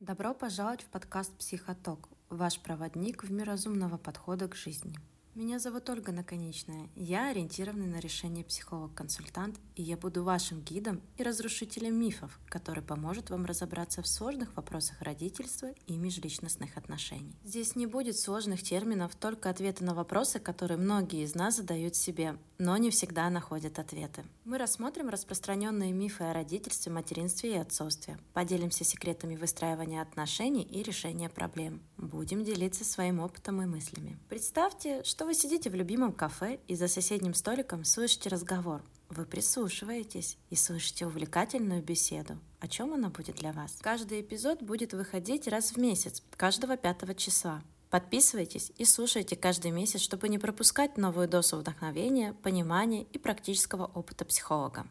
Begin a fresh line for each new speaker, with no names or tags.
Добро пожаловать в подкаст «Психоток», ваш проводник в мир разумного подхода к жизни. Меня зовут Ольга Наконечная. Я ориентированный на решение психолог-консультант, и я буду вашим гидом и разрушителем мифов, который поможет вам разобраться в сложных вопросах родительства и межличностных отношений. Здесь не будет сложных терминов, только ответы на вопросы, которые многие из нас задают себе, но не всегда находят ответы. Мы рассмотрим распространенные мифы о родительстве, материнстве и отцовстве, поделимся секретами выстраивания отношений и решения проблем. Будем делиться своим опытом и мыслями. Представьте, что вы сидите в любимом кафе и за соседним столиком слышите разговор. Вы прислушиваетесь и слышите увлекательную беседу. О чем она будет для вас? Каждый эпизод будет выходить раз в месяц, каждого пятого числа. Подписывайтесь и слушайте каждый месяц, чтобы не пропускать новую дозу вдохновения, понимания и практического опыта психолога.